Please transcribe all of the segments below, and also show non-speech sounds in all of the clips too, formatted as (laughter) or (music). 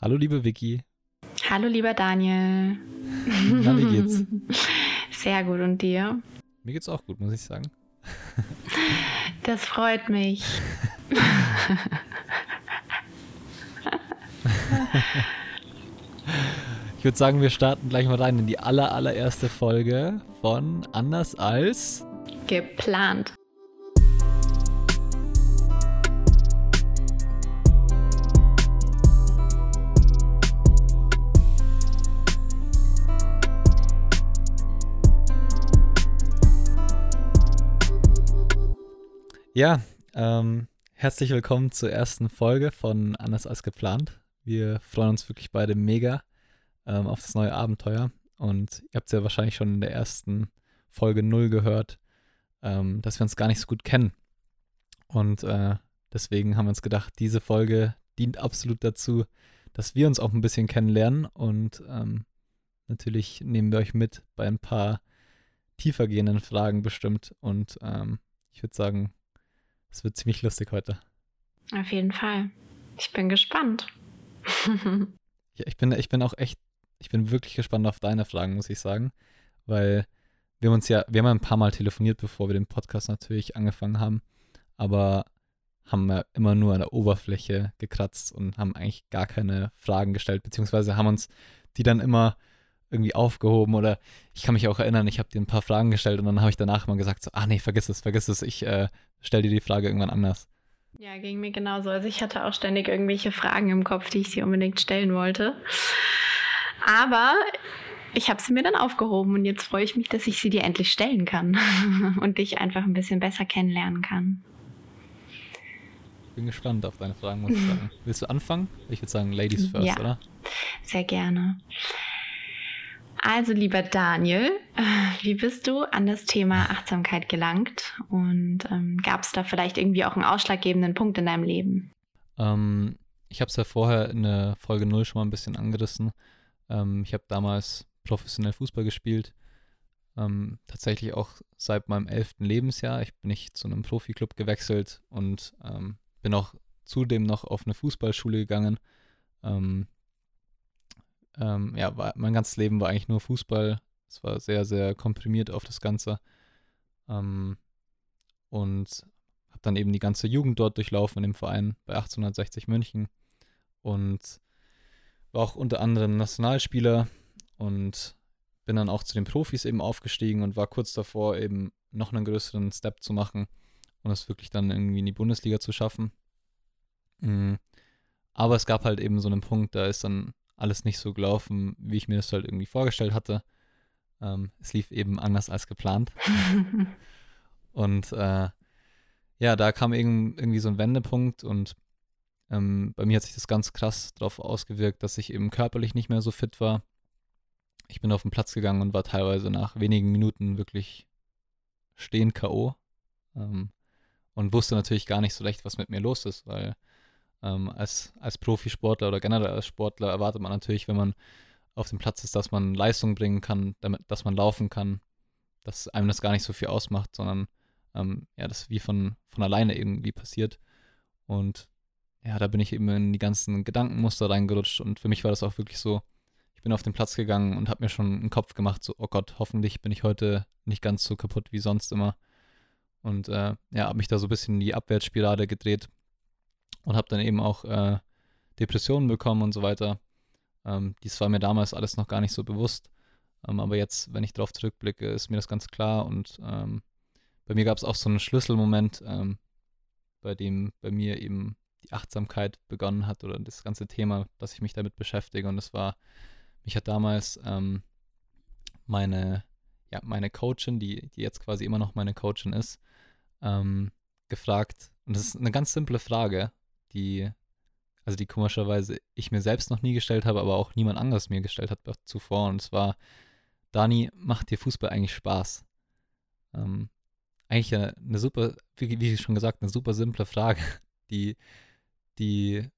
Hallo liebe Vicky. Hallo lieber Daniel. Na, wie geht's? (laughs) Sehr gut und dir? Mir geht's auch gut, muss ich sagen. Das freut mich. Ich würde sagen, wir starten gleich mal rein in die aller, allererste Folge von Anders als Geplant. Ja, ähm, herzlich willkommen zur ersten Folge von Anders als geplant. Wir freuen uns wirklich beide mega ähm, auf das neue Abenteuer. Und ihr habt es ja wahrscheinlich schon in der ersten Folge 0 gehört, ähm, dass wir uns gar nicht so gut kennen. Und äh, deswegen haben wir uns gedacht, diese Folge dient absolut dazu, dass wir uns auch ein bisschen kennenlernen. Und ähm, natürlich nehmen wir euch mit bei ein paar tiefergehenden Fragen bestimmt. Und ähm, ich würde sagen, es wird ziemlich lustig heute. Auf jeden Fall. Ich bin gespannt. (laughs) ja, ich bin, ich bin auch echt, ich bin wirklich gespannt auf deine Fragen, muss ich sagen. Weil wir haben uns ja, wir haben ja ein paar Mal telefoniert, bevor wir den Podcast natürlich angefangen haben, aber haben ja immer nur an der Oberfläche gekratzt und haben eigentlich gar keine Fragen gestellt, beziehungsweise haben uns die dann immer irgendwie aufgehoben oder ich kann mich auch erinnern, ich habe dir ein paar Fragen gestellt und dann habe ich danach mal gesagt, so, ah nee, vergiss es, vergiss es, ich äh, stell dir die Frage irgendwann anders. Ja, ging mir genauso. Also ich hatte auch ständig irgendwelche Fragen im Kopf, die ich sie unbedingt stellen wollte. Aber ich habe sie mir dann aufgehoben und jetzt freue ich mich, dass ich sie dir endlich stellen kann (laughs) und dich einfach ein bisschen besser kennenlernen kann. Bin gespannt auf deine Fragen, muss ich sagen. Willst du anfangen? Ich würde sagen, Ladies first, ja, oder? Sehr gerne. Also, lieber Daniel, wie bist du an das Thema Achtsamkeit gelangt? Und ähm, gab es da vielleicht irgendwie auch einen ausschlaggebenden Punkt in deinem Leben? Ähm, ich habe es ja vorher in der Folge 0 schon mal ein bisschen angerissen. Ähm, ich habe damals professionell Fußball gespielt. Ähm, tatsächlich auch seit meinem elften Lebensjahr. Ich bin nicht zu einem Profiklub gewechselt und ähm, bin auch zudem noch auf eine Fußballschule gegangen. Ähm, ähm, ja, war, mein ganzes Leben war eigentlich nur Fußball. Es war sehr, sehr komprimiert auf das Ganze. Ähm, und habe dann eben die ganze Jugend dort durchlaufen in dem Verein bei 1860 München und war auch unter anderem Nationalspieler und bin dann auch zu den Profis eben aufgestiegen und war kurz davor eben noch einen größeren Step zu machen und es wirklich dann irgendwie in die Bundesliga zu schaffen. Mhm. Aber es gab halt eben so einen Punkt, da ist dann alles nicht so gelaufen, wie ich mir das halt irgendwie vorgestellt hatte. Ähm, es lief eben anders als geplant. (laughs) und äh, ja, da kam irgendwie so ein Wendepunkt und ähm, bei mir hat sich das ganz krass darauf ausgewirkt, dass ich eben körperlich nicht mehr so fit war. Ich bin auf den Platz gegangen und war teilweise nach wenigen Minuten wirklich stehen K.O. Ähm, und wusste natürlich gar nicht so recht, was mit mir los ist, weil ähm, als, als Profisportler oder generell als Sportler erwartet man natürlich, wenn man auf dem Platz ist, dass man Leistung bringen kann, damit, dass man laufen kann, dass einem das gar nicht so viel ausmacht, sondern ähm, ja, das wie von, von alleine irgendwie passiert. Und ja, da bin ich eben in die ganzen Gedankenmuster reingerutscht und für mich war das auch wirklich so, ich bin auf den Platz gegangen und habe mir schon einen Kopf gemacht, so, oh Gott, hoffentlich bin ich heute nicht ganz so kaputt wie sonst immer. Und äh, ja, habe mich da so ein bisschen in die Abwärtsspirale gedreht und habe dann eben auch äh, Depressionen bekommen und so weiter. Ähm, dies war mir damals alles noch gar nicht so bewusst. Ähm, aber jetzt, wenn ich darauf zurückblicke, ist mir das ganz klar. Und ähm, bei mir gab es auch so einen Schlüsselmoment, ähm, bei dem bei mir eben die Achtsamkeit begonnen hat oder das ganze Thema, dass ich mich damit beschäftige. Und das war, mich hat damals ähm, meine, ja, meine Coachin, die, die jetzt quasi immer noch meine Coachin ist, ähm, gefragt, und das ist eine ganz simple Frage, die, also die komischerweise ich mir selbst noch nie gestellt habe, aber auch niemand anderes mir gestellt hat zuvor. Und es war, Dani, macht dir Fußball eigentlich Spaß? Ähm, eigentlich eine, eine super, wie, wie schon gesagt, eine super simple Frage, (laughs) die, die,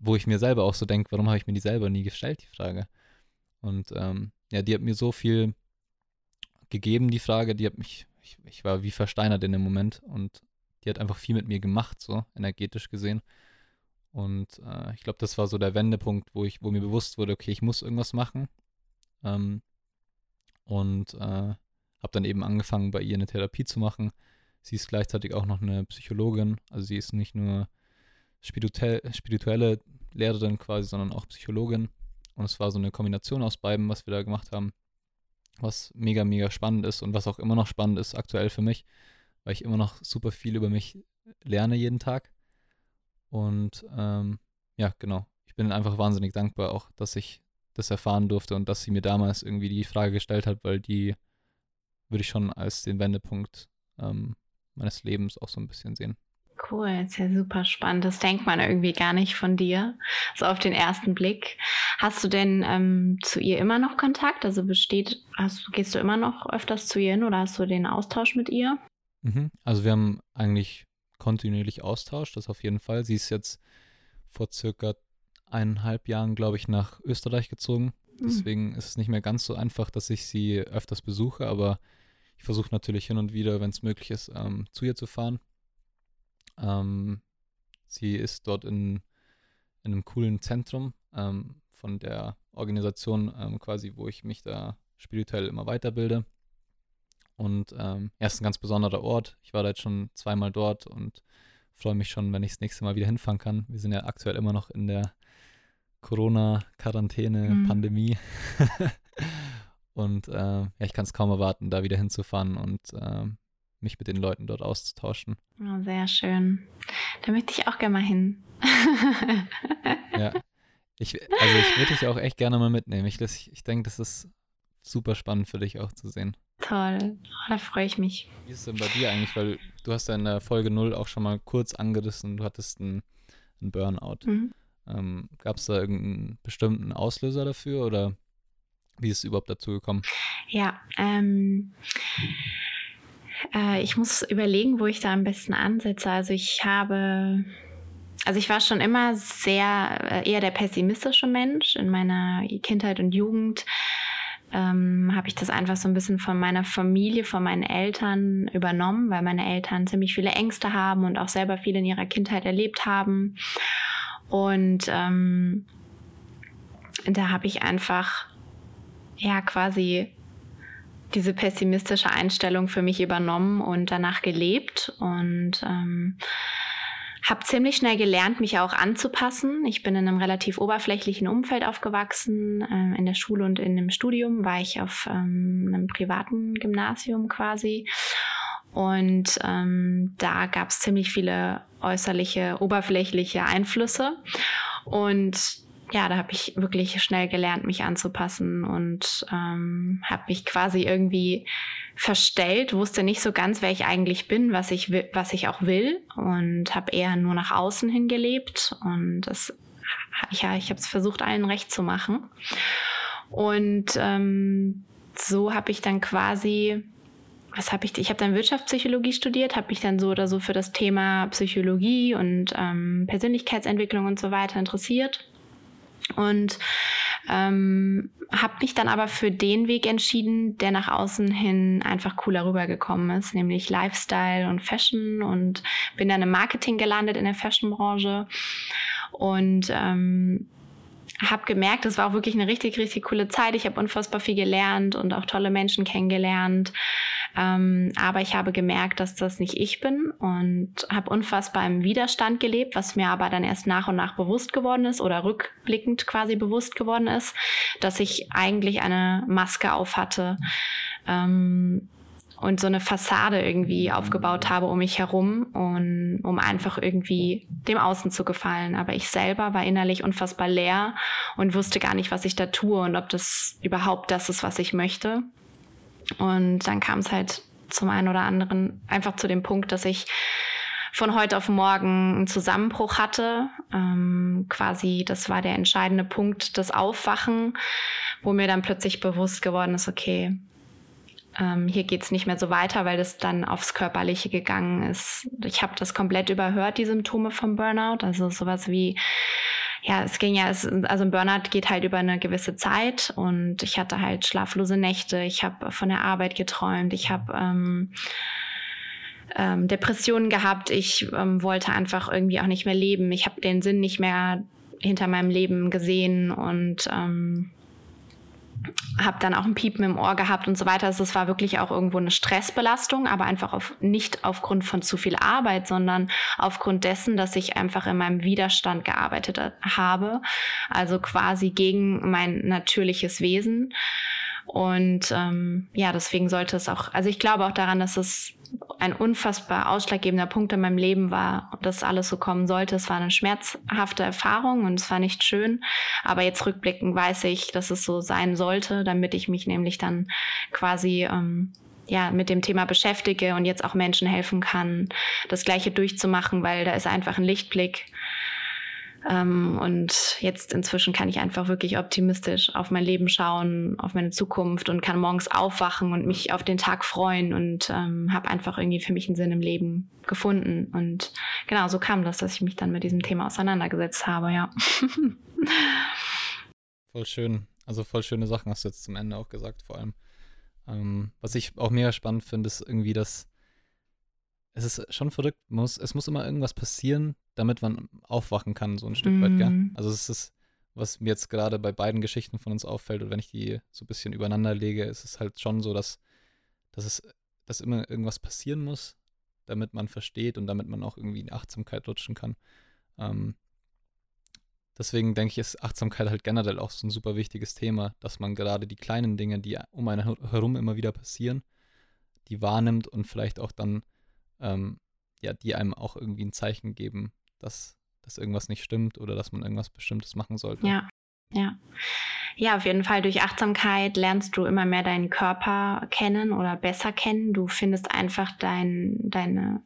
wo ich mir selber auch so denke, warum habe ich mir die selber nie gestellt, die Frage? Und ähm, ja, die hat mir so viel gegeben, die Frage, die hat mich, ich, ich war wie versteinert in dem Moment und die hat einfach viel mit mir gemacht, so energetisch gesehen. Und äh, ich glaube, das war so der Wendepunkt, wo ich, wo mir bewusst wurde, okay, ich muss irgendwas machen. Ähm, und äh, habe dann eben angefangen, bei ihr eine Therapie zu machen. Sie ist gleichzeitig auch noch eine Psychologin, also sie ist nicht nur spirituelle Lehrerin quasi, sondern auch Psychologin. Und es war so eine Kombination aus beiden, was wir da gemacht haben, was mega, mega spannend ist und was auch immer noch spannend ist aktuell für mich, weil ich immer noch super viel über mich lerne jeden Tag. Und ähm, ja, genau. Ich bin einfach wahnsinnig dankbar auch, dass ich das erfahren durfte und dass sie mir damals irgendwie die Frage gestellt hat, weil die würde ich schon als den Wendepunkt ähm, meines Lebens auch so ein bisschen sehen. Cool, ist ja super spannend. Das denkt man irgendwie gar nicht von dir, so auf den ersten Blick. Hast du denn ähm, zu ihr immer noch Kontakt? Also besteht, hast, gehst du immer noch öfters zu ihr hin oder hast du den Austausch mit ihr? Mhm. Also wir haben eigentlich kontinuierlich Austausch, das auf jeden Fall. Sie ist jetzt vor circa eineinhalb Jahren, glaube ich, nach Österreich gezogen. Mhm. Deswegen ist es nicht mehr ganz so einfach, dass ich sie öfters besuche, aber ich versuche natürlich hin und wieder, wenn es möglich ist, ähm, zu ihr zu fahren. Ähm, sie ist dort in, in einem coolen Zentrum ähm, von der Organisation ähm, quasi, wo ich mich da spirituell immer weiterbilde. Und ähm, ja, ist ein ganz besonderer Ort. Ich war da jetzt schon zweimal dort und freue mich schon, wenn ich das nächste Mal wieder hinfahren kann. Wir sind ja aktuell immer noch in der Corona-Quarantäne, mhm. Pandemie. (laughs) und äh, ja, ich kann es kaum erwarten, da wieder hinzufahren und äh, mich mit den Leuten dort auszutauschen. Oh, sehr schön. Da möchte ich auch gerne mal hin. (laughs) ja. Ich, also ich würde dich auch echt gerne mal mitnehmen. Ich, ich denke, das ist super spannend für dich auch zu sehen. Toll, oh, da freue ich mich. Wie ist es denn bei dir eigentlich? Weil du hast ja in der Folge 0 auch schon mal kurz angerissen, du hattest einen, einen Burnout. Mhm. Ähm, Gab es da irgendeinen bestimmten Auslöser dafür oder wie ist es überhaupt dazu gekommen? Ja, ähm, äh, ich muss überlegen, wo ich da am besten ansetze. Also ich habe, also ich war schon immer sehr, äh, eher der pessimistische Mensch in meiner Kindheit und Jugend. Ähm, habe ich das einfach so ein bisschen von meiner Familie, von meinen Eltern übernommen, weil meine Eltern ziemlich viele Ängste haben und auch selber viel in ihrer Kindheit erlebt haben. Und ähm, da habe ich einfach ja quasi diese pessimistische Einstellung für mich übernommen und danach gelebt und ähm, habe ziemlich schnell gelernt, mich auch anzupassen. Ich bin in einem relativ oberflächlichen Umfeld aufgewachsen. Ähm, in der Schule und in dem Studium war ich auf ähm, einem privaten Gymnasium quasi. Und ähm, da gab es ziemlich viele äußerliche, oberflächliche Einflüsse. Und ja, da habe ich wirklich schnell gelernt, mich anzupassen und ähm, habe mich quasi irgendwie verstellt, wusste nicht so ganz, wer ich eigentlich bin, was ich was ich auch will und habe eher nur nach außen hin gelebt und das ja, ich habe es versucht, allen recht zu machen und ähm, so habe ich dann quasi was habe ich? Ich habe dann Wirtschaftspsychologie studiert, habe mich dann so oder so für das Thema Psychologie und ähm, Persönlichkeitsentwicklung und so weiter interessiert und ähm, habe mich dann aber für den Weg entschieden, der nach außen hin einfach cooler rübergekommen ist, nämlich Lifestyle und Fashion und bin dann im Marketing gelandet in der Fashionbranche und ähm, habe gemerkt, es war auch wirklich eine richtig, richtig coole Zeit. Ich habe unfassbar viel gelernt und auch tolle Menschen kennengelernt. Ähm, aber ich habe gemerkt, dass das nicht ich bin und habe unfassbar im Widerstand gelebt, was mir aber dann erst nach und nach bewusst geworden ist oder rückblickend quasi bewusst geworden ist, dass ich eigentlich eine Maske auf hatte. Ähm, und so eine Fassade irgendwie aufgebaut habe um mich herum und um einfach irgendwie dem Außen zu gefallen. Aber ich selber war innerlich unfassbar leer und wusste gar nicht, was ich da tue und ob das überhaupt das ist, was ich möchte. Und dann kam es halt zum einen oder anderen einfach zu dem Punkt, dass ich von heute auf morgen einen Zusammenbruch hatte. Ähm, quasi, das war der entscheidende Punkt, das Aufwachen, wo mir dann plötzlich bewusst geworden ist, okay, ähm, hier geht es nicht mehr so weiter, weil das dann aufs Körperliche gegangen ist. Ich habe das komplett überhört, die Symptome vom Burnout. Also sowas wie ja, es ging ja, es, also ein Burnout geht halt über eine gewisse Zeit und ich hatte halt schlaflose Nächte, ich habe von der Arbeit geträumt, ich habe ähm, ähm, Depressionen gehabt. Ich ähm, wollte einfach irgendwie auch nicht mehr leben. Ich habe den Sinn nicht mehr hinter meinem Leben gesehen und ähm, habe dann auch ein Piepen im Ohr gehabt und so weiter. Also es war wirklich auch irgendwo eine Stressbelastung, aber einfach auf, nicht aufgrund von zu viel Arbeit, sondern aufgrund dessen, dass ich einfach in meinem Widerstand gearbeitet habe. Also quasi gegen mein natürliches Wesen. Und ähm, ja, deswegen sollte es auch, also ich glaube auch daran, dass es ein unfassbar ausschlaggebender Punkt in meinem Leben war, dass alles so kommen sollte. Es war eine schmerzhafte Erfahrung und es war nicht schön. Aber jetzt rückblickend weiß ich, dass es so sein sollte, damit ich mich nämlich dann quasi ähm, ja, mit dem Thema beschäftige und jetzt auch Menschen helfen kann, das Gleiche durchzumachen, weil da ist einfach ein Lichtblick ähm, und jetzt inzwischen kann ich einfach wirklich optimistisch auf mein Leben schauen, auf meine Zukunft und kann morgens aufwachen und mich auf den Tag freuen und ähm, habe einfach irgendwie für mich einen Sinn im Leben gefunden. Und genau so kam das, dass ich mich dann mit diesem Thema auseinandergesetzt habe, ja. (laughs) voll schön. Also voll schöne Sachen hast du jetzt zum Ende auch gesagt, vor allem. Ähm, was ich auch mega spannend finde, ist irgendwie, dass es ist schon verrückt, muss, es muss immer irgendwas passieren, damit man aufwachen kann, so ein Stück mm. weit, gell? Mhm. Also es ist, was mir jetzt gerade bei beiden Geschichten von uns auffällt, und wenn ich die so ein bisschen übereinander lege, ist es halt schon so, dass, dass es, dass immer irgendwas passieren muss, damit man versteht und damit man auch irgendwie in Achtsamkeit rutschen kann. Ähm, deswegen denke ich, ist Achtsamkeit halt generell auch so ein super wichtiges Thema, dass man gerade die kleinen Dinge, die um einen herum immer wieder passieren, die wahrnimmt und vielleicht auch dann ähm, ja, die einem auch irgendwie ein Zeichen geben, dass, dass irgendwas nicht stimmt oder dass man irgendwas Bestimmtes machen sollte. Ja, ja. Ja, auf jeden Fall durch Achtsamkeit lernst du immer mehr deinen Körper kennen oder besser kennen. Du findest einfach dein, deine,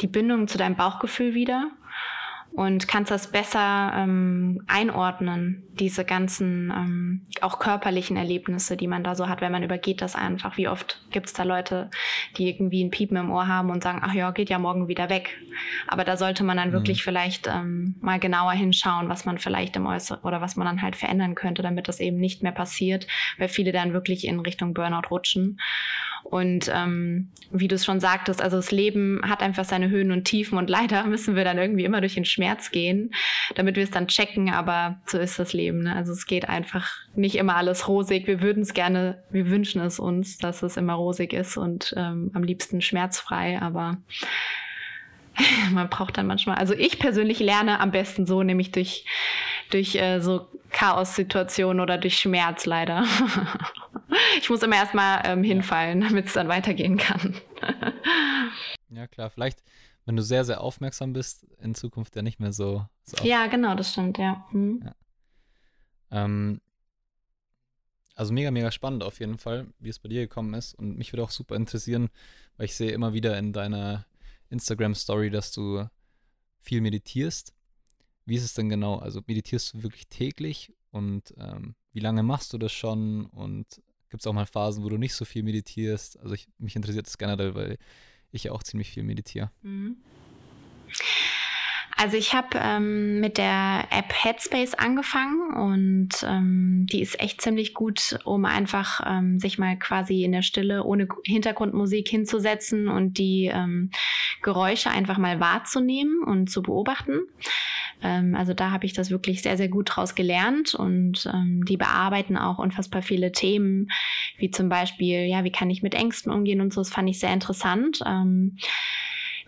die Bindung zu deinem Bauchgefühl wieder und kannst das besser ähm, einordnen, diese ganzen ähm, auch körperlichen Erlebnisse, die man da so hat, wenn man übergeht das einfach. Wie oft gibt es da Leute, die irgendwie ein Piepen im Ohr haben und sagen, ach ja, geht ja morgen wieder weg. Aber da sollte man dann mhm. wirklich vielleicht ähm, mal genauer hinschauen, was man vielleicht im Äußeren oder was man dann halt verändern könnte, damit das eben nicht mehr passiert, weil viele dann wirklich in Richtung Burnout rutschen. Und ähm, wie du es schon sagtest, also das Leben hat einfach seine Höhen und Tiefen und leider (laughs) müssen wir dann irgendwie immer durch den Schmerz gehen, damit wir es dann checken, aber so ist das Leben. Ne? Also es geht einfach nicht immer alles rosig. Wir würden es gerne, wir wünschen es uns, dass es immer rosig ist und ähm, am liebsten schmerzfrei, aber (laughs) man braucht dann manchmal, also ich persönlich lerne am besten so, nämlich durch, durch äh, so Chaos-Situationen oder durch Schmerz leider. (laughs) ich muss immer erstmal ähm, hinfallen, damit es dann weitergehen kann. (laughs) ja, klar, vielleicht, wenn du sehr, sehr aufmerksam bist, in Zukunft ja nicht mehr so. so ja, genau, das stimmt, ja. Mhm. ja. Ähm, also mega, mega spannend auf jeden Fall, wie es bei dir gekommen ist. Und mich würde auch super interessieren, weil ich sehe immer wieder in deiner Instagram-Story, dass du viel meditierst. Wie ist es denn genau? Also meditierst du wirklich täglich und ähm, wie lange machst du das schon? Und gibt es auch mal Phasen, wo du nicht so viel meditierst? Also ich, mich interessiert das generell, weil ich ja auch ziemlich viel meditiere. Mhm. Also ich habe ähm, mit der App Headspace angefangen und ähm, die ist echt ziemlich gut, um einfach ähm, sich mal quasi in der Stille ohne Hintergrundmusik hinzusetzen und die ähm, Geräusche einfach mal wahrzunehmen und zu beobachten. Ähm, also da habe ich das wirklich sehr, sehr gut draus gelernt und ähm, die bearbeiten auch unfassbar viele Themen, wie zum Beispiel, ja, wie kann ich mit Ängsten umgehen und so. Das fand ich sehr interessant.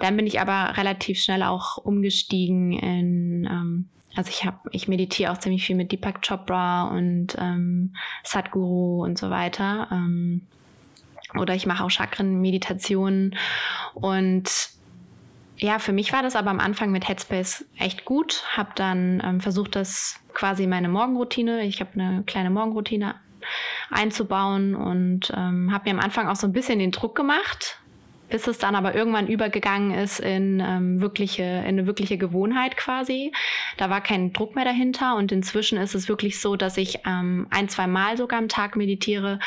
Dann bin ich aber relativ schnell auch umgestiegen in, ähm, also ich habe, ich meditiere auch ziemlich viel mit Deepak Chopra und ähm, Sadhguru und so weiter. Ähm, oder ich mache auch Chakren-Meditationen und ja, für mich war das aber am Anfang mit Headspace echt gut. Habe dann ähm, versucht, das quasi meine Morgenroutine, ich habe eine kleine Morgenroutine einzubauen und ähm, habe mir am Anfang auch so ein bisschen den Druck gemacht, bis es dann aber irgendwann übergegangen ist in ähm, wirkliche, in eine wirkliche Gewohnheit quasi. Da war kein Druck mehr dahinter und inzwischen ist es wirklich so, dass ich ähm, ein, zwei Mal sogar am Tag meditiere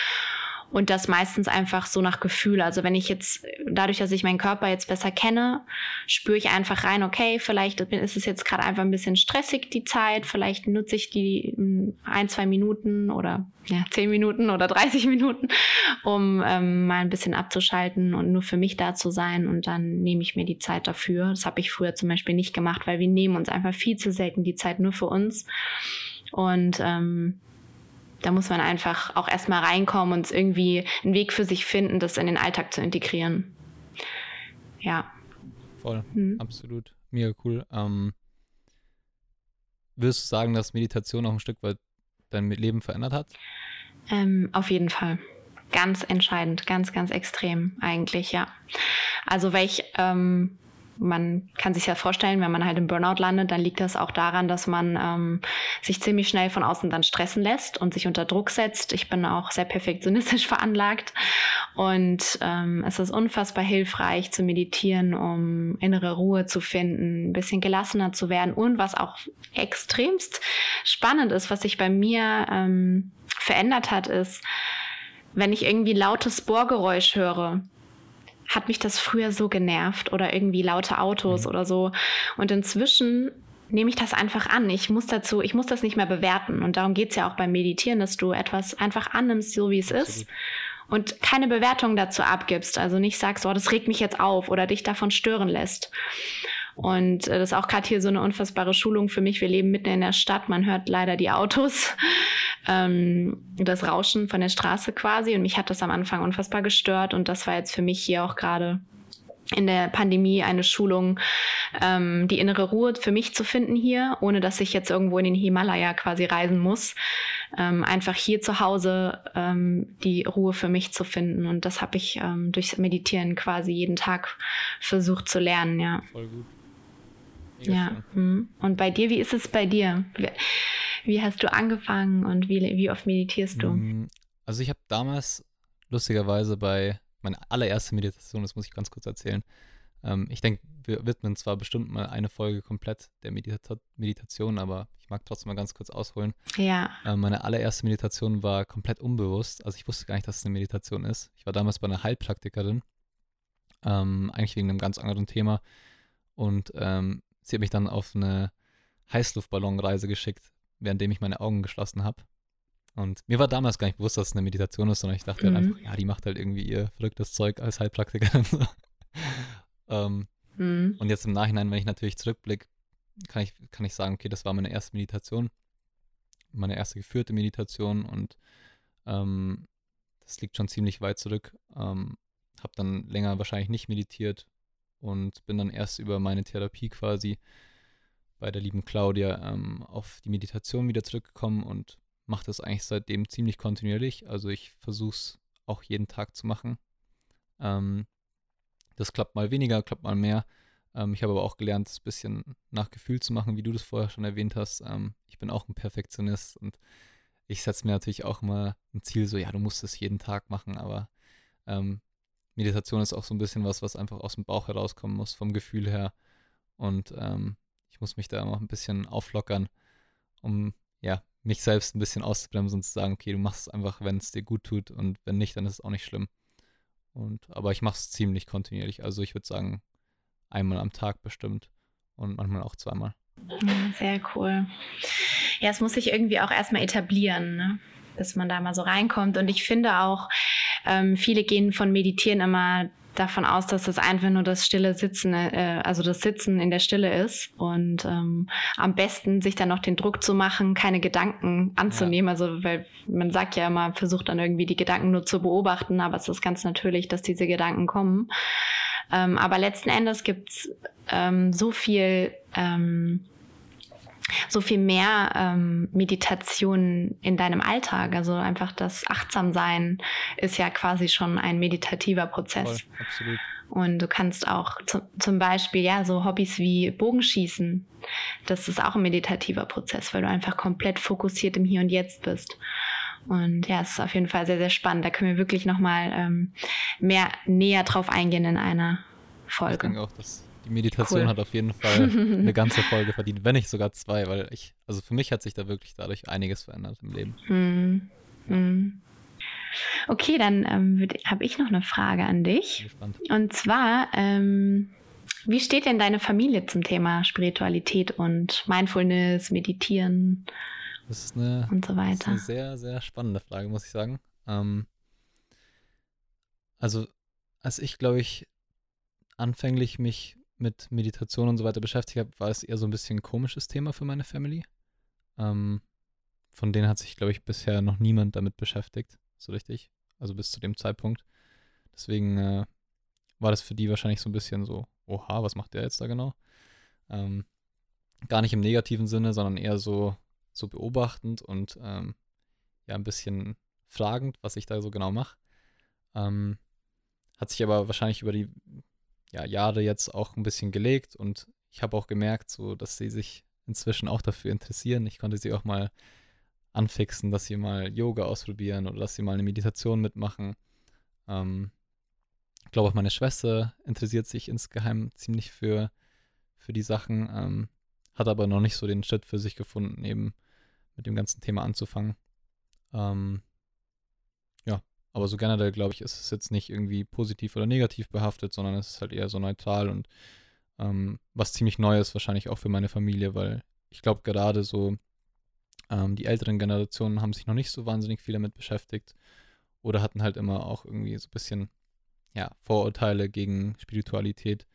Und das meistens einfach so nach Gefühl. Also wenn ich jetzt, dadurch, dass ich meinen Körper jetzt besser kenne, spüre ich einfach rein, okay, vielleicht ist es jetzt gerade einfach ein bisschen stressig, die Zeit. Vielleicht nutze ich die hm, ein, zwei Minuten oder ja, zehn Minuten oder (laughs) 30 Minuten, um ähm, mal ein bisschen abzuschalten und nur für mich da zu sein. Und dann nehme ich mir die Zeit dafür. Das habe ich früher zum Beispiel nicht gemacht, weil wir nehmen uns einfach viel zu selten die Zeit nur für uns. Und ähm, da muss man einfach auch erstmal reinkommen und irgendwie einen Weg für sich finden, das in den Alltag zu integrieren. Ja. Voll, mhm. absolut. Mega cool. Ähm, würdest du sagen, dass Meditation auch ein Stück weit dein Leben verändert hat? Ähm, auf jeden Fall. Ganz entscheidend, ganz, ganz extrem eigentlich, ja. Also weil ich ähm, man kann sich ja vorstellen, wenn man halt im Burnout landet, dann liegt das auch daran, dass man ähm, sich ziemlich schnell von außen dann stressen lässt und sich unter Druck setzt. Ich bin auch sehr perfektionistisch (laughs) veranlagt und ähm, es ist unfassbar hilfreich zu meditieren, um innere Ruhe zu finden, ein bisschen gelassener zu werden und was auch extremst spannend ist, was sich bei mir ähm, verändert hat, ist, wenn ich irgendwie lautes Bohrgeräusch höre, hat mich das früher so genervt oder irgendwie laute Autos mhm. oder so. Und inzwischen nehme ich das einfach an. Ich muss dazu, ich muss das nicht mehr bewerten. Und darum geht es ja auch beim Meditieren, dass du etwas einfach annimmst, so wie es Absolut. ist. Und keine Bewertung dazu abgibst. Also nicht sagst, oh, das regt mich jetzt auf oder dich davon stören lässt. Und äh, das ist auch gerade hier so eine unfassbare Schulung für mich. Wir leben mitten in der Stadt, man hört leider die Autos (laughs) ähm, das Rauschen von der Straße quasi. Und mich hat das am Anfang unfassbar gestört. Und das war jetzt für mich hier auch gerade in der Pandemie eine Schulung, ähm, die innere Ruhe für mich zu finden hier, ohne dass ich jetzt irgendwo in den Himalaya quasi reisen muss. Ähm, einfach hier zu Hause ähm, die Ruhe für mich zu finden. Und das habe ich ähm, durchs Meditieren quasi jeden Tag versucht zu lernen, ja. Voll gut. Ja. Schön. Und bei dir, wie ist es bei dir? Wie hast du angefangen und wie, wie oft meditierst du? Mm, also ich habe damals lustigerweise bei meiner allerersten Meditation, das muss ich ganz kurz erzählen. Ähm, ich denke, wir widmen zwar bestimmt mal eine Folge komplett der Medita Meditation, aber ich mag trotzdem mal ganz kurz ausholen. Ja. Ähm, meine allererste Meditation war komplett unbewusst. Also ich wusste gar nicht, dass es eine Meditation ist. Ich war damals bei einer Heilpraktikerin, ähm, eigentlich wegen einem ganz anderen Thema. Und ähm, sie hat mich dann auf eine Heißluftballonreise geschickt währenddem ich meine Augen geschlossen habe. Und mir war damals gar nicht bewusst, dass es eine Meditation ist, sondern ich dachte halt mhm. halt einfach, ja, die macht halt irgendwie ihr verrücktes Zeug als Heilpraktikerin. (laughs) ähm, mhm. Und jetzt im Nachhinein, wenn ich natürlich zurückblicke, kann ich, kann ich sagen, okay, das war meine erste Meditation, meine erste geführte Meditation und ähm, das liegt schon ziemlich weit zurück. Ähm, habe dann länger wahrscheinlich nicht meditiert und bin dann erst über meine Therapie quasi bei der lieben Claudia ähm, auf die Meditation wieder zurückgekommen und mache das eigentlich seitdem ziemlich kontinuierlich. Also ich versuche es auch jeden Tag zu machen. Ähm, das klappt mal weniger, klappt mal mehr. Ähm, ich habe aber auch gelernt, es ein bisschen nach Gefühl zu machen, wie du das vorher schon erwähnt hast. Ähm, ich bin auch ein Perfektionist und ich setze mir natürlich auch immer ein Ziel, so ja, du musst es jeden Tag machen, aber ähm, Meditation ist auch so ein bisschen was, was einfach aus dem Bauch herauskommen muss, vom Gefühl her. Und ähm, ich muss mich da noch ein bisschen auflockern, um ja, mich selbst ein bisschen auszubremsen und zu sagen, okay, du machst es einfach, wenn es dir gut tut und wenn nicht, dann ist es auch nicht schlimm. Und, aber ich mache es ziemlich kontinuierlich. Also ich würde sagen, einmal am Tag bestimmt und manchmal auch zweimal. Sehr cool. Ja, es muss sich irgendwie auch erstmal etablieren, ne? dass man da mal so reinkommt. Und ich finde auch, ähm, viele gehen von Meditieren immer davon aus, dass das einfach nur das stille Sitzen, äh, also das Sitzen in der Stille ist und ähm, am besten sich dann noch den Druck zu machen, keine Gedanken anzunehmen. Ja. Also weil man sagt ja immer, versucht dann irgendwie die Gedanken nur zu beobachten, aber es ist ganz natürlich, dass diese Gedanken kommen. Ähm, aber letzten Endes gibt's ähm, so viel ähm, so viel mehr ähm, Meditation in deinem Alltag. Also einfach das Achtsamsein ist ja quasi schon ein meditativer Prozess. Voll, absolut. Und du kannst auch zu, zum Beispiel, ja, so Hobbys wie Bogenschießen. Das ist auch ein meditativer Prozess, weil du einfach komplett fokussiert im Hier und Jetzt bist. Und ja, es ist auf jeden Fall sehr, sehr spannend. Da können wir wirklich nochmal ähm, mehr näher drauf eingehen in einer Folge. Ich denke auch, dass die Meditation cool. hat auf jeden Fall eine (laughs) ganze Folge verdient, wenn nicht sogar zwei, weil ich, also für mich hat sich da wirklich dadurch einiges verändert im Leben. Hm. Okay, dann ähm, habe ich noch eine Frage an dich. Und zwar, ähm, wie steht denn deine Familie zum Thema Spiritualität und Mindfulness, Meditieren das ist eine, und so weiter? Das ist eine sehr, sehr spannende Frage, muss ich sagen. Ähm, also, als ich, glaube ich, anfänglich mich mit Meditation und so weiter beschäftigt habe, war es eher so ein bisschen ein komisches Thema für meine Family. Ähm, von denen hat sich, glaube ich, bisher noch niemand damit beschäftigt, so richtig. Also bis zu dem Zeitpunkt. Deswegen äh, war das für die wahrscheinlich so ein bisschen so, oha, was macht der jetzt da genau? Ähm, gar nicht im negativen Sinne, sondern eher so, so beobachtend und ähm, ja, ein bisschen fragend, was ich da so genau mache. Ähm, hat sich aber wahrscheinlich über die ja, Jahre jetzt auch ein bisschen gelegt und ich habe auch gemerkt, so, dass sie sich inzwischen auch dafür interessieren. Ich konnte sie auch mal anfixen, dass sie mal Yoga ausprobieren oder dass sie mal eine Meditation mitmachen. Ähm, ich glaube auch meine Schwester interessiert sich insgeheim ziemlich für, für die Sachen, ähm, hat aber noch nicht so den Schritt für sich gefunden, eben mit dem ganzen Thema anzufangen. Ähm, aber so generell, glaube ich, ist es jetzt nicht irgendwie positiv oder negativ behaftet, sondern es ist halt eher so neutral und ähm, was ziemlich Neues wahrscheinlich auch für meine Familie, weil ich glaube gerade so ähm, die älteren Generationen haben sich noch nicht so wahnsinnig viel damit beschäftigt oder hatten halt immer auch irgendwie so ein bisschen ja, Vorurteile gegen Spiritualität.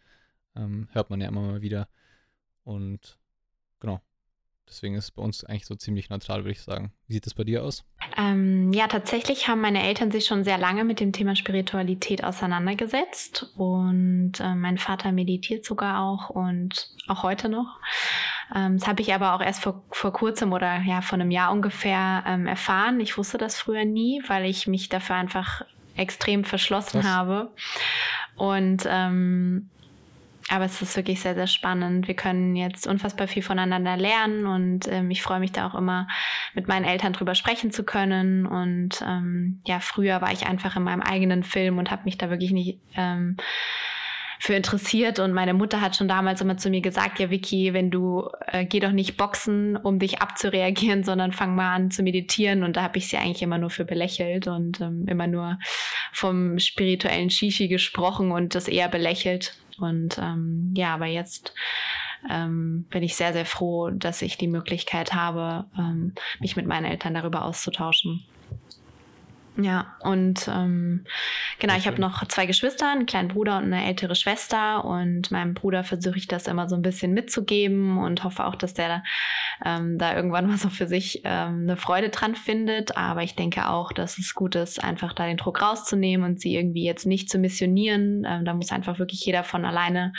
Ähm, hört man ja immer mal wieder. Und genau, Deswegen ist es bei uns eigentlich so ziemlich neutral, würde ich sagen. Wie sieht es bei dir aus? Ähm, ja, tatsächlich haben meine Eltern sich schon sehr lange mit dem Thema Spiritualität auseinandergesetzt. Und äh, mein Vater meditiert sogar auch und auch heute noch. Ähm, das habe ich aber auch erst vor, vor kurzem oder ja, vor einem Jahr ungefähr ähm, erfahren. Ich wusste das früher nie, weil ich mich dafür einfach extrem verschlossen Krass. habe. Und ähm, aber es ist wirklich sehr, sehr spannend. Wir können jetzt unfassbar viel voneinander lernen und ähm, ich freue mich da auch immer, mit meinen Eltern drüber sprechen zu können. Und ähm, ja, früher war ich einfach in meinem eigenen Film und habe mich da wirklich nicht ähm, für interessiert. Und meine Mutter hat schon damals immer zu mir gesagt, ja, Vicky, wenn du, äh, geh doch nicht boxen, um dich abzureagieren, sondern fang mal an zu meditieren. Und da habe ich sie eigentlich immer nur für belächelt und ähm, immer nur vom spirituellen Shishi gesprochen und das eher belächelt. Und ähm, ja, aber jetzt ähm, bin ich sehr, sehr froh, dass ich die Möglichkeit habe, ähm, mich mit meinen Eltern darüber auszutauschen. Ja, und ähm, genau, ich habe noch zwei Geschwister, einen kleinen Bruder und eine ältere Schwester. Und meinem Bruder versuche ich das immer so ein bisschen mitzugeben und hoffe auch, dass der ähm, da irgendwann (laughs) mal so für sich ähm, eine Freude dran findet. Aber ich denke auch, dass es gut ist, einfach da den Druck rauszunehmen und sie irgendwie jetzt nicht zu missionieren. Ähm, da muss einfach wirklich jeder von alleine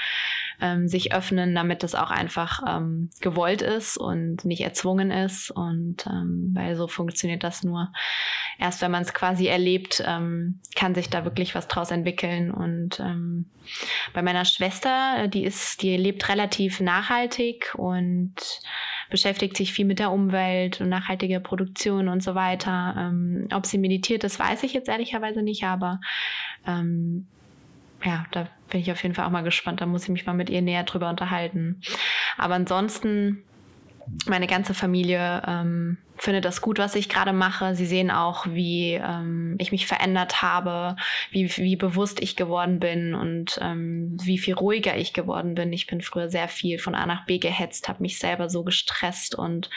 ähm, sich öffnen, damit das auch einfach ähm, gewollt ist und nicht erzwungen ist. Und ähm, weil so funktioniert das nur erst, wenn man es quasi erlebt, ähm, kann sich da wirklich was draus entwickeln. Und ähm, bei meiner Schwester, die ist, die lebt relativ nachhaltig und beschäftigt sich viel mit der Umwelt und nachhaltiger Produktion und so weiter. Ähm, ob sie meditiert, das weiß ich jetzt ehrlicherweise nicht, aber ähm, ja, da bin ich auf jeden Fall auch mal gespannt. Da muss ich mich mal mit ihr näher drüber unterhalten. Aber ansonsten meine ganze Familie ähm, findet das gut, was ich gerade mache. Sie sehen auch, wie ähm, ich mich verändert habe, wie, wie bewusst ich geworden bin und ähm, wie viel ruhiger ich geworden bin. Ich bin früher sehr viel von A nach B gehetzt, habe mich selber so gestresst und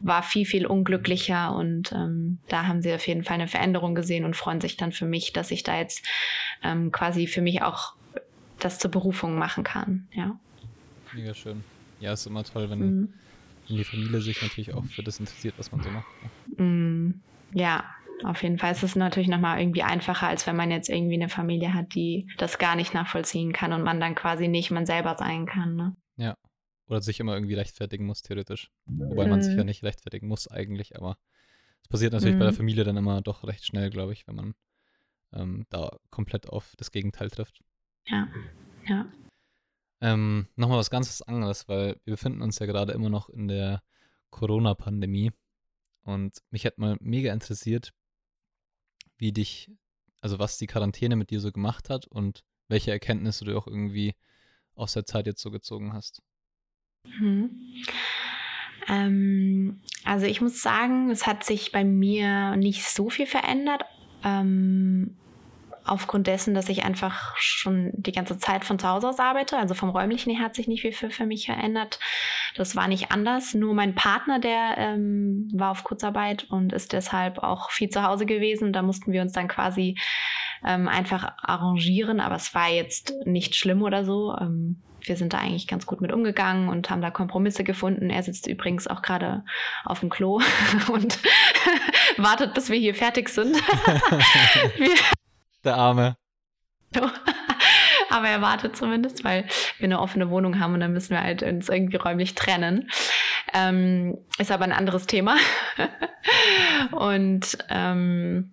war viel, viel unglücklicher. Und ähm, da haben sie auf jeden Fall eine Veränderung gesehen und freuen sich dann für mich, dass ich da jetzt ähm, quasi für mich auch das zur Berufung machen kann. Ja. Mega schön. Ja, ist immer toll, wenn mhm wenn die Familie sich natürlich auch für das interessiert, was man so macht. Ne? Mm, ja, auf jeden Fall ist es natürlich nochmal irgendwie einfacher, als wenn man jetzt irgendwie eine Familie hat, die das gar nicht nachvollziehen kann und man dann quasi nicht man selber sein kann. Ne? Ja. Oder sich immer irgendwie rechtfertigen muss, theoretisch. Wobei mm. man sich ja nicht rechtfertigen muss eigentlich, aber es passiert natürlich mm. bei der Familie dann immer doch recht schnell, glaube ich, wenn man ähm, da komplett auf das Gegenteil trifft. Ja, ja. Ähm, Nochmal was ganz anderes, weil wir befinden uns ja gerade immer noch in der Corona-Pandemie. Und mich hat mal mega interessiert, wie dich, also was die Quarantäne mit dir so gemacht hat und welche Erkenntnisse du auch irgendwie aus der Zeit jetzt so gezogen hast. Mhm. Ähm, also ich muss sagen, es hat sich bei mir nicht so viel verändert, ähm, aufgrund dessen, dass ich einfach schon die ganze Zeit von zu Hause aus arbeite. Also vom räumlichen her hat sich nicht viel für, für mich verändert. Das war nicht anders. Nur mein Partner, der ähm, war auf Kurzarbeit und ist deshalb auch viel zu Hause gewesen. Da mussten wir uns dann quasi ähm, einfach arrangieren. Aber es war jetzt nicht schlimm oder so. Ähm, wir sind da eigentlich ganz gut mit umgegangen und haben da Kompromisse gefunden. Er sitzt übrigens auch gerade auf dem Klo (laughs) und (laughs) wartet, bis wir hier fertig sind. (laughs) wir der Arme. Aber er wartet zumindest, weil wir eine offene Wohnung haben und dann müssen wir halt uns irgendwie räumlich trennen. Ähm, ist aber ein anderes Thema. und ähm,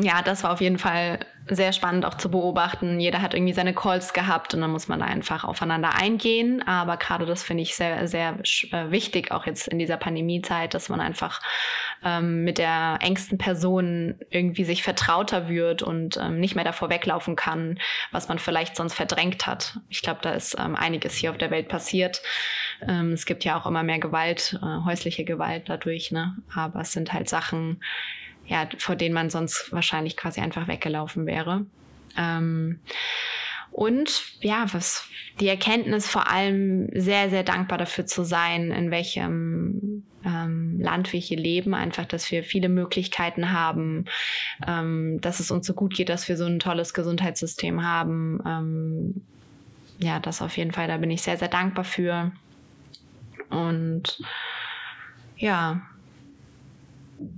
ja, das war auf jeden Fall sehr spannend auch zu beobachten. Jeder hat irgendwie seine Calls gehabt und dann muss man da einfach aufeinander eingehen. Aber gerade das finde ich sehr, sehr äh, wichtig, auch jetzt in dieser Pandemiezeit, dass man einfach ähm, mit der engsten Person irgendwie sich vertrauter wird und ähm, nicht mehr davor weglaufen kann, was man vielleicht sonst verdrängt hat. Ich glaube, da ist ähm, einiges hier auf der Welt passiert. Ähm, es gibt ja auch immer mehr Gewalt, äh, häusliche Gewalt dadurch, ne? Aber es sind halt Sachen, ja, vor denen man sonst wahrscheinlich quasi einfach weggelaufen wäre. Ähm, und ja, was die Erkenntnis vor allem sehr, sehr dankbar dafür zu sein, in welchem ähm, Land wir hier leben, einfach, dass wir viele Möglichkeiten haben, ähm, dass es uns so gut geht, dass wir so ein tolles Gesundheitssystem haben. Ähm, ja, das auf jeden Fall, da bin ich sehr, sehr dankbar für. Und ja,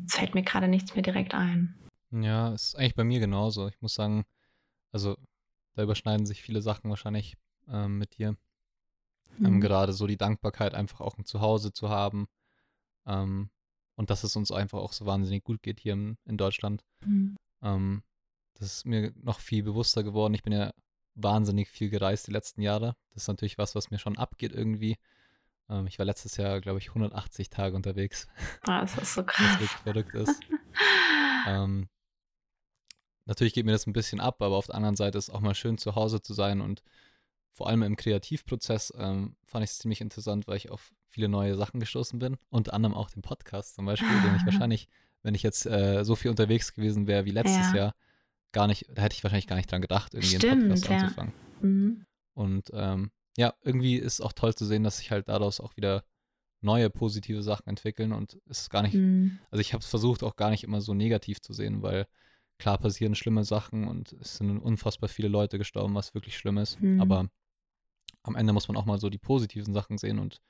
fällt mir gerade nichts mehr direkt ein. Ja, ist eigentlich bei mir genauso. Ich muss sagen, also da überschneiden sich viele Sachen wahrscheinlich ähm, mit dir. Ähm, mhm. gerade so die Dankbarkeit, einfach auch ein Zuhause zu haben. Ähm, und dass es uns einfach auch so wahnsinnig gut geht hier in, in Deutschland. Mhm. Ähm, das ist mir noch viel bewusster geworden. Ich bin ja wahnsinnig viel gereist die letzten Jahre. Das ist natürlich was, was mir schon abgeht irgendwie. Ähm, ich war letztes Jahr, glaube ich, 180 Tage unterwegs. Ah, das ist so (laughs) krass. Was wirklich verrückt ist. (laughs) ähm, natürlich geht mir das ein bisschen ab, aber auf der anderen Seite ist es auch mal schön, zu Hause zu sein und vor allem im Kreativprozess ähm, fand ich es ziemlich interessant, weil ich auf viele neue Sachen gestoßen bin. Unter anderem auch den Podcast zum Beispiel, den ich (laughs) wahrscheinlich, wenn ich jetzt äh, so viel unterwegs gewesen wäre wie letztes ja. Jahr, gar nicht, da hätte ich wahrscheinlich gar nicht dran gedacht, irgendwie Stimmt, einen Podcast ja. anzufangen. Mhm. Und ähm, ja, irgendwie ist es auch toll zu sehen, dass sich halt daraus auch wieder neue positive Sachen entwickeln und es ist gar nicht, mhm. also ich habe es versucht auch gar nicht immer so negativ zu sehen, weil klar passieren schlimme Sachen und es sind unfassbar viele Leute gestorben, was wirklich schlimm ist, mhm. aber am Ende muss man auch mal so die positiven Sachen sehen und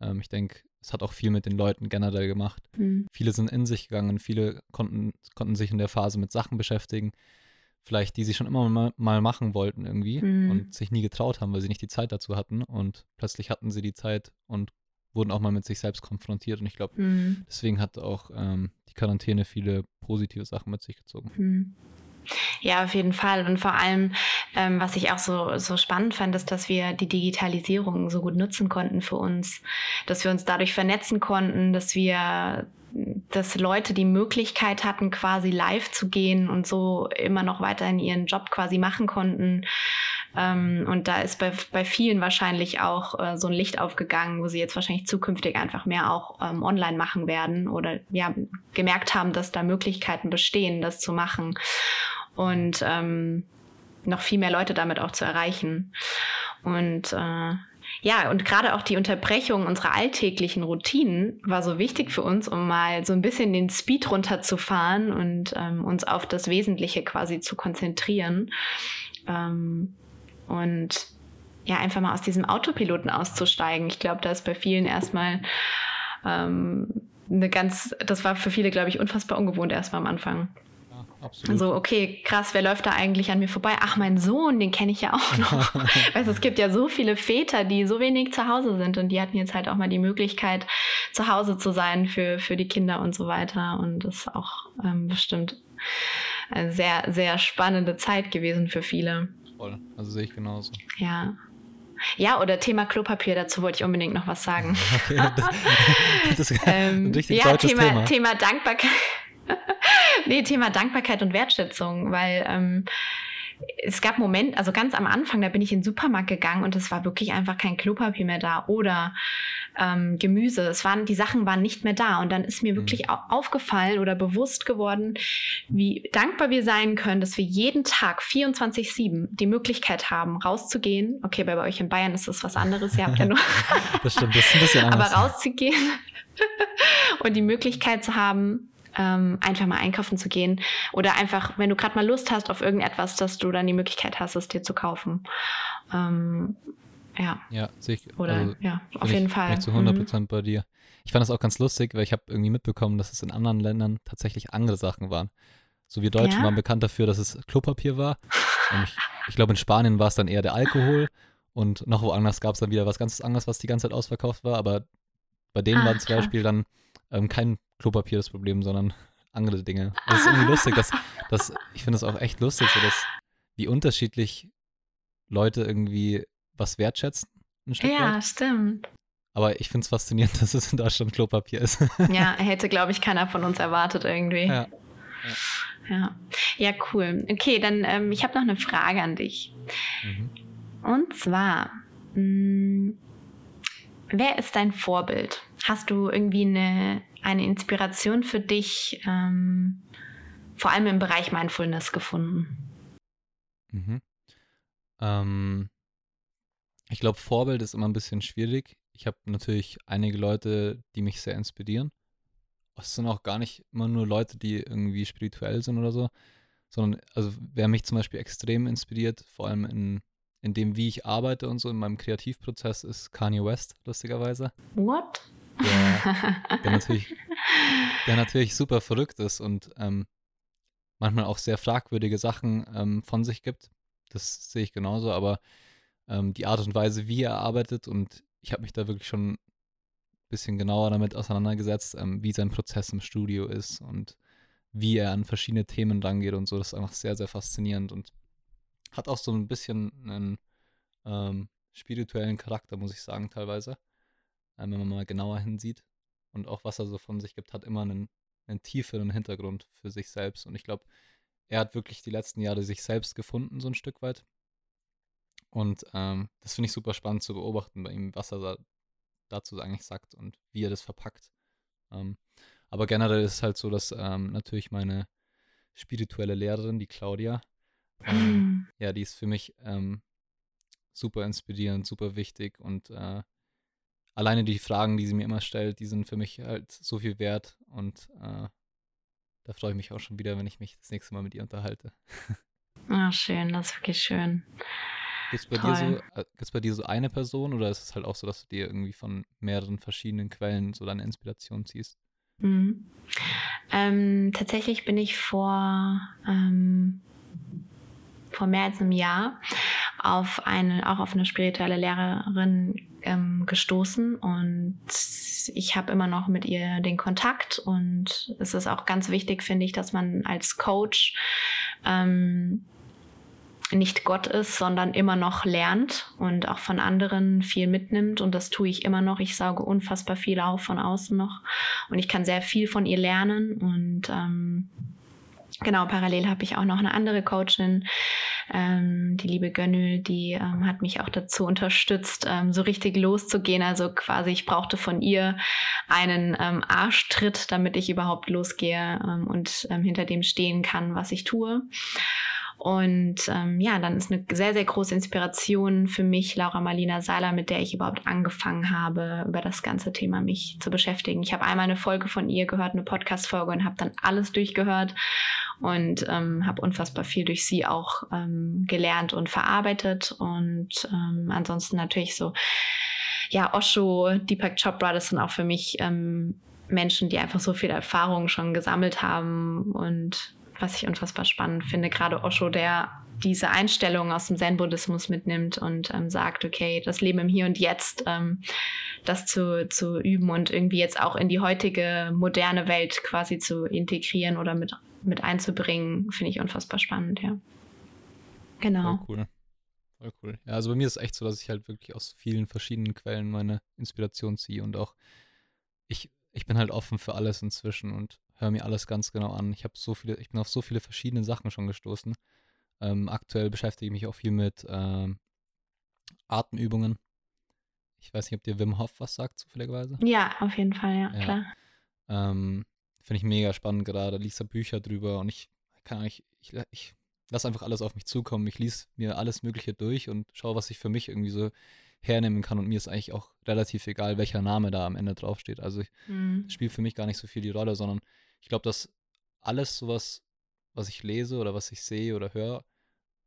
ähm, ich denke, es hat auch viel mit den Leuten generell gemacht. Mhm. Viele sind in sich gegangen, viele konnten, konnten sich in der Phase mit Sachen beschäftigen, vielleicht die sie schon immer mal, mal machen wollten irgendwie mhm. und sich nie getraut haben, weil sie nicht die Zeit dazu hatten und plötzlich hatten sie die Zeit und wurden auch mal mit sich selbst konfrontiert und ich glaube, mhm. deswegen hat auch ähm, die Quarantäne viele positive Sachen mit sich gezogen. Mhm. Ja, auf jeden Fall. Und vor allem, ähm, was ich auch so, so spannend fand, ist, dass wir die Digitalisierung so gut nutzen konnten für uns, dass wir uns dadurch vernetzen konnten, dass wir dass Leute die Möglichkeit hatten, quasi live zu gehen und so immer noch weiterhin ihren Job quasi machen konnten. Ähm, und da ist bei, bei vielen wahrscheinlich auch äh, so ein Licht aufgegangen, wo sie jetzt wahrscheinlich zukünftig einfach mehr auch ähm, online machen werden oder ja, gemerkt haben, dass da Möglichkeiten bestehen, das zu machen. Und ähm, noch viel mehr Leute damit auch zu erreichen. Und äh, ja, und gerade auch die Unterbrechung unserer alltäglichen Routinen war so wichtig für uns, um mal so ein bisschen den Speed runterzufahren und ähm, uns auf das Wesentliche quasi zu konzentrieren. Ähm, und ja, einfach mal aus diesem Autopiloten auszusteigen. Ich glaube, da ist bei vielen erstmal ähm, eine ganz, das war für viele, glaube ich, unfassbar ungewohnt erstmal am Anfang. Absolut. So, okay, krass, wer läuft da eigentlich an mir vorbei? Ach, mein Sohn, den kenne ich ja auch noch. (laughs) weißt es gibt ja so viele Väter, die so wenig zu Hause sind und die hatten jetzt halt auch mal die Möglichkeit, zu Hause zu sein für, für die Kinder und so weiter. Und das ist auch ähm, bestimmt eine sehr, sehr spannende Zeit gewesen für viele. Voll, also sehe ich genauso. Ja. Ja, oder Thema Klopapier, dazu wollte ich unbedingt noch was sagen. (laughs) Okay, das, das ist (laughs) ähm, ja, Thema, Thema. Thema Dankbarkeit. Nee, Thema Dankbarkeit und Wertschätzung, weil ähm, es gab Momente, also ganz am Anfang, da bin ich in den Supermarkt gegangen und es war wirklich einfach kein Klopapier mehr da oder ähm, Gemüse. Es waren, die Sachen waren nicht mehr da. Und dann ist mir wirklich mhm. aufgefallen oder bewusst geworden, wie dankbar wir sein können, dass wir jeden Tag 24-7 die Möglichkeit haben, rauszugehen. Okay, bei euch in Bayern ist das was anderes. Ihr habt ja nur. (laughs) das stimmt, das ist ein bisschen (laughs) anders. Aber rauszugehen (laughs) und die Möglichkeit zu haben, ähm, einfach mal einkaufen zu gehen. Oder einfach, wenn du gerade mal Lust hast auf irgendetwas, dass du dann die Möglichkeit hast, es dir zu kaufen. Ähm, ja. Ja, sehe ich. Oder, also, ja, auf jeden ich, Fall. Bin ich zu 100% mhm. bei dir. Ich fand das auch ganz lustig, weil ich habe irgendwie mitbekommen, dass es in anderen Ländern tatsächlich andere Sachen waren. So wir Deutschen ja? waren bekannt dafür, dass es Klopapier war. ich, ich glaube, in Spanien war es dann eher der Alkohol. Und noch woanders gab es dann wieder was ganz anderes, was die ganze Zeit ausverkauft war. Aber bei denen ah, war zum Beispiel dann ähm, kein Klopapier das Problem, sondern (laughs) andere Dinge. Das ist irgendwie lustig. Dass, dass, ich finde es auch echt lustig, so dass, wie unterschiedlich Leute irgendwie was wertschätzen. ja, weit. stimmt. Aber ich finde es faszinierend, (laughs) dass es in Deutschland Klopapier ist. ja, (laughs) hätte, glaube ich, keiner von uns erwartet irgendwie. Ja. Ja, ja cool. Okay, dann ähm, ich habe noch eine Frage an dich. Mhm. Und zwar, mh, hm, wer ist dein Vorbild? Hast du irgendwie eine, eine Inspiration für dich, ähm, vor allem im Bereich Mindfulness gefunden? Mhm. Ähm, ich glaube, Vorbild ist immer ein bisschen schwierig. Ich habe natürlich einige Leute, die mich sehr inspirieren. Es sind auch gar nicht immer nur Leute, die irgendwie spirituell sind oder so, sondern also wer mich zum Beispiel extrem inspiriert, vor allem in, in dem, wie ich arbeite und so in meinem Kreativprozess, ist Kanye West, lustigerweise. What? Der, der natürlich, der natürlich super verrückt ist und ähm, manchmal auch sehr fragwürdige Sachen ähm, von sich gibt. Das sehe ich genauso, aber ähm, die Art und Weise, wie er arbeitet. Und ich habe mich da wirklich schon ein bisschen genauer damit auseinandergesetzt, ähm, wie sein Prozess im Studio ist und wie er an verschiedene Themen rangeht und so. Das ist einfach sehr, sehr faszinierend und hat auch so ein bisschen einen ähm, spirituellen Charakter, muss ich sagen, teilweise. Ähm, wenn man mal genauer hinsieht. Und auch was er so von sich gibt, hat immer einen, einen tieferen Hintergrund für sich selbst. Und ich glaube, er hat wirklich die letzten Jahre sich selbst gefunden, so ein Stück weit. Und ähm, das finde ich super spannend zu beobachten bei ihm, was er da dazu eigentlich sagt und wie er das verpackt. Ähm, aber generell ist es halt so, dass ähm, natürlich meine spirituelle Lehrerin, die Claudia, ähm, ja, die ist für mich ähm, super inspirierend, super wichtig und äh, alleine die Fragen, die sie mir immer stellt, die sind für mich halt so viel wert und äh, da freue ich mich auch schon wieder, wenn ich mich das nächste Mal mit ihr unterhalte. Ah, schön, das ist wirklich schön. Gibt es bei, dir so, äh, bei dir so eine Person oder ist es halt auch so, dass du dir irgendwie von mehreren verschiedenen Quellen so deine Inspiration ziehst? Mhm. Ähm, tatsächlich bin ich vor, ähm, vor mehr als einem Jahr auf eine, auch auf eine spirituelle Lehrerin ähm, gestoßen und ich habe immer noch mit ihr den Kontakt und es ist auch ganz wichtig, finde ich, dass man als Coach ähm, nicht Gott ist, sondern immer noch lernt und auch von anderen viel mitnimmt. Und das tue ich immer noch. Ich sauge unfassbar viel auf von außen noch. Und ich kann sehr viel von ihr lernen. Und ähm, genau, parallel habe ich auch noch eine andere Coachin, ähm, die liebe Gönnül, die ähm, hat mich auch dazu unterstützt, ähm, so richtig loszugehen. Also quasi, ich brauchte von ihr einen ähm, Arschtritt, damit ich überhaupt losgehe ähm, und ähm, hinter dem stehen kann, was ich tue. Und ähm, ja, dann ist eine sehr, sehr große Inspiration für mich Laura Marlina Seiler, mit der ich überhaupt angefangen habe, über das ganze Thema mich zu beschäftigen. Ich habe einmal eine Folge von ihr gehört, eine Podcast-Folge und habe dann alles durchgehört und ähm, habe unfassbar viel durch sie auch ähm, gelernt und verarbeitet. Und ähm, ansonsten natürlich so, ja, Osho, Deepak Chopra, das sind auch für mich ähm, Menschen, die einfach so viel Erfahrung schon gesammelt haben und was ich unfassbar spannend finde, gerade Osho, der diese Einstellung aus dem Zen-Buddhismus mitnimmt und ähm, sagt, okay, das Leben im Hier und Jetzt, ähm, das zu, zu üben und irgendwie jetzt auch in die heutige moderne Welt quasi zu integrieren oder mit, mit einzubringen, finde ich unfassbar spannend, ja. Genau. Voll cool. Voll cool. Ja, also bei mir ist es echt so, dass ich halt wirklich aus vielen verschiedenen Quellen meine Inspiration ziehe und auch ich, ich bin halt offen für alles inzwischen und höre mir alles ganz genau an. Ich habe so viele, ich bin auf so viele verschiedene Sachen schon gestoßen. Ähm, aktuell beschäftige ich mich auch viel mit ähm, Atemübungen. Ich weiß nicht, ob dir Wim Hof was sagt, zufälligerweise. Ja, auf jeden Fall, ja, Ja. klar. Ähm, Finde ich mega spannend gerade. Lies da Bücher drüber und ich kann eigentlich, ich, ich lasse einfach alles auf mich zukommen. Ich lese mir alles Mögliche durch und schaue, was ich für mich irgendwie so hernehmen kann. Und mir ist eigentlich auch relativ egal, welcher Name da am Ende draufsteht. Also ich Mhm. spielt für mich gar nicht so viel die Rolle, sondern ich glaube, dass alles sowas, was ich lese oder was ich sehe oder höre,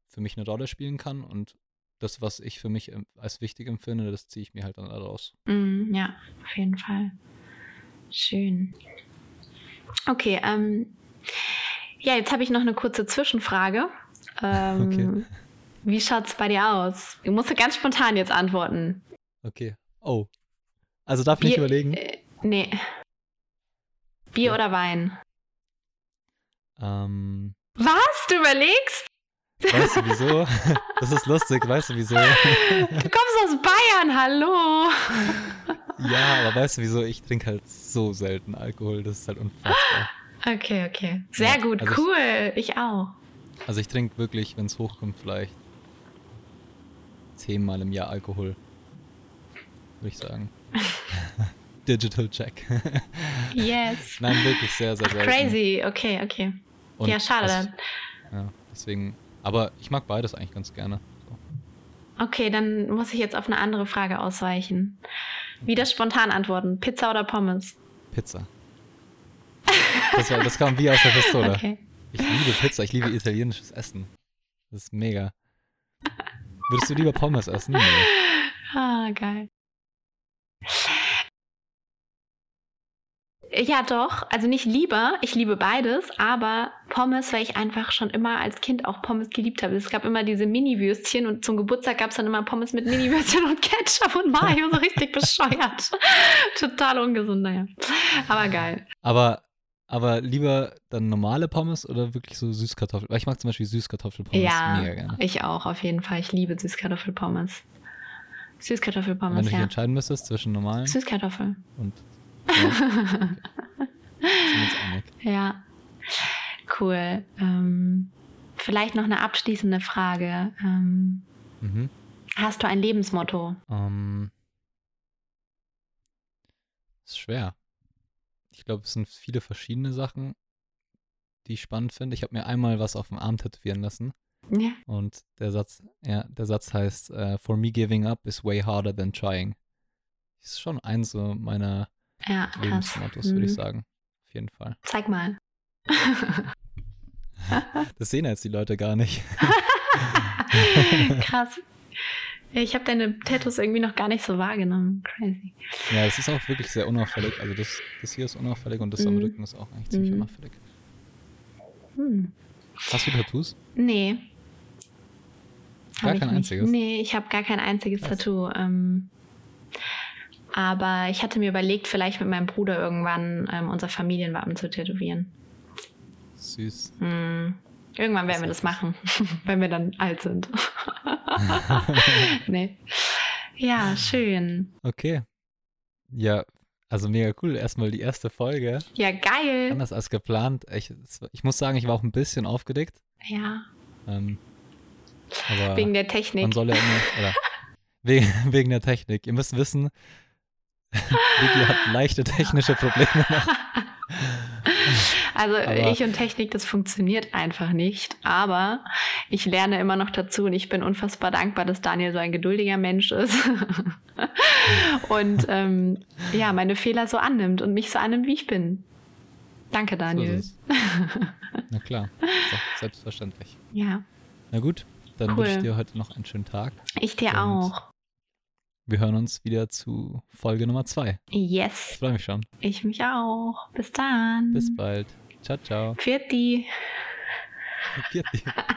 für mich eine Rolle spielen kann und das, was ich für mich als wichtig empfinde, das ziehe ich mir halt dann daraus. Mhm, ja, auf jeden Fall. Schön. Okay, ähm, ja, jetzt habe ich noch eine kurze Zwischenfrage. Ähm, Okay. Wie schaut's bei dir aus? Du musst ganz spontan jetzt antworten. Okay. Oh. Also darf ich nicht überlegen? Äh, nee. Bier Okay. oder Wein? Ähm, Was? Du überlegst? weißt du wieso? Das ist lustig, weißt du wieso? Du kommst aus Bayern, hallo. (laughs) Ja, aber weißt du wieso? Ich trinke halt so selten Alkohol, das ist halt unfassbar. Okay, okay. Sehr Ja, gut, also ich- cool. Ich auch. Also ich trinke wirklich, wenn es hochkommt, vielleicht zehnmal im Jahr Alkohol. Würde ich sagen. (laughs) Digital Check. Yes. Nein, wirklich sehr, sehr selten. crazy. Okay, okay. Und ja, schade dann. Ja, deswegen. Aber ich mag beides eigentlich ganz gerne. So. Okay, dann muss ich jetzt auf eine andere Frage ausweichen. Wieder spontan antworten. Pizza oder Pommes? Pizza. Das, war, das kam wie aus der Pistole. Okay. Ich liebe Pizza, ich liebe italienisches Essen. Das ist mega. Würdest du lieber Pommes essen? Nee. Ah, geil. Ja, doch. Also nicht lieber. Ich liebe beides, aber Pommes, weil ich einfach schon immer als Kind auch Pommes geliebt habe. Es gab immer diese Mini-Würstchen und zum Geburtstag gab es dann immer Pommes mit Mini-Würstchen und Ketchup und Mayo. So richtig bescheuert. (laughs) Total ungesund, naja. Aber geil. Aber, aber lieber dann normale Pommes oder wirklich so Süßkartoffeln? Weil ich mag zum Beispiel Süßkartoffelpommes Ja, mega gerne. ich auch, auf jeden Fall. Ich liebe Süßkartoffelpommes. Wenn Süßkartoffelpommes, du dich ja. entscheiden müsstest zwischen normalen Süßkartoffel. und. Ja. Ja, cool. Ähm, vielleicht noch eine abschließende Frage. Ähm, Mhm. hast du ein Lebensmotto? Ähm, ist schwer. Ich glaube, es sind viele verschiedene Sachen, die ich spannend finde. Ich habe mir einmal was auf dem Arm tätowieren lassen Ja. und der Satz, ja, der Satz heißt, äh, For me giving up is way harder than trying. Ist schon eins so meiner Ja, krass. Lebensmottos, würde ich Mhm. sagen. Auf jeden Fall. Zeig mal. (laughs) Das sehen jetzt die Leute gar nicht. (laughs) krass. Ich habe deine Tattoos irgendwie noch gar nicht so wahrgenommen. Crazy. Ja, es ist auch wirklich sehr unauffällig. Also das, das hier ist unauffällig und das am Mhm. Rücken ist auch eigentlich ziemlich Mhm. unauffällig. Hm. Hast du Tattoos? Nee. Gar kein nicht. einziges? Nee, ich habe gar kein einziges Krass. Tattoo. Ähm, aber ich hatte mir überlegt, vielleicht mit meinem Bruder irgendwann ähm, unser Familienwappen zu tätowieren. Süß. Hm. Irgendwann werden wir Das machen, (laughs) wenn wir dann alt sind. (laughs) nee. Ja, schön. Okay. Ja, also mega cool. Erstmal die erste Folge. Ja, geil. Anders als geplant. Ich, ich muss sagen, ich war auch ein bisschen aufgedeckt. Ja, Ähm, wegen der man Technik. soll ja immer, (laughs) wegen, wegen der Technik. Ihr müsst wissen, (laughs) Vicky hat leichte technische Probleme noch. (laughs) Also Aber- ich und Technik, das funktioniert einfach nicht. Aber ich lerne immer noch dazu und ich bin unfassbar dankbar, dass Daniel so ein geduldiger Mensch ist. (laughs) und ähm, ja, meine Fehler so annimmt und mich so annimmt, wie ich bin. Danke, So Daniel. es. Na klar, selbstverständlich. ja, Na gut, dann Cool. wünsche ich dir heute noch einen schönen Tag. ich dir Und auch. Wir hören uns wieder zu Folge Nummer zwei. Ich Yes, freue mich schon. ich mich auch. Bis dann. Bis bald. Ciao, ciao. Pfiat die. (laughs)